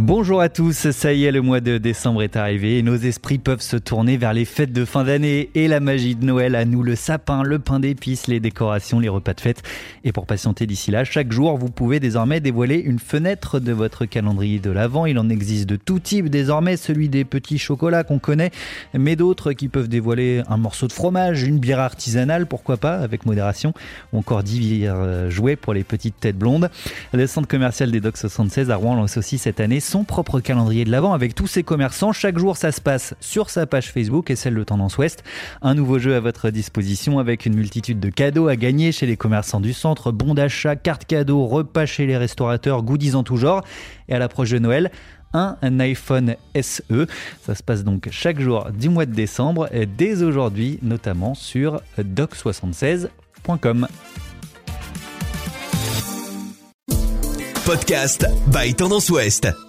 Bonjour à tous, ça y est, le mois de décembre est arrivé et nos esprits peuvent se tourner vers les fêtes de fin d'année et la magie de Noël à nous, le sapin, le pain d'épices, les décorations, les repas de fête. Et pour patienter d'ici là, chaque jour, vous pouvez désormais dévoiler une fenêtre de votre calendrier de l'Avent. Il en existe de tout type désormais, celui des petits chocolats qu'on connaît, mais d'autres qui peuvent dévoiler un morceau de fromage, une bière artisanale, pourquoi pas, avec modération, ou encore divers jouets pour les petites têtes blondes. Le centre commercial des Docks 76 à Rouen lance aussi cette année son propre calendrier de l'Avent avec tous ses commerçants. Chaque jour, ça se passe sur sa page Facebook et celle de Tendance Ouest. Un nouveau jeu à votre disposition avec une multitude de cadeaux à gagner chez les commerçants du centre, bons d'achat, cartes cadeaux, repas chez les restaurateurs, goodies en tout genre. Et à l'approche de Noël, un, iPhone SE. Ça se passe donc chaque jour du mois de décembre, dès aujourd'hui, notamment sur doc76.com. Podcast by Tendance Ouest.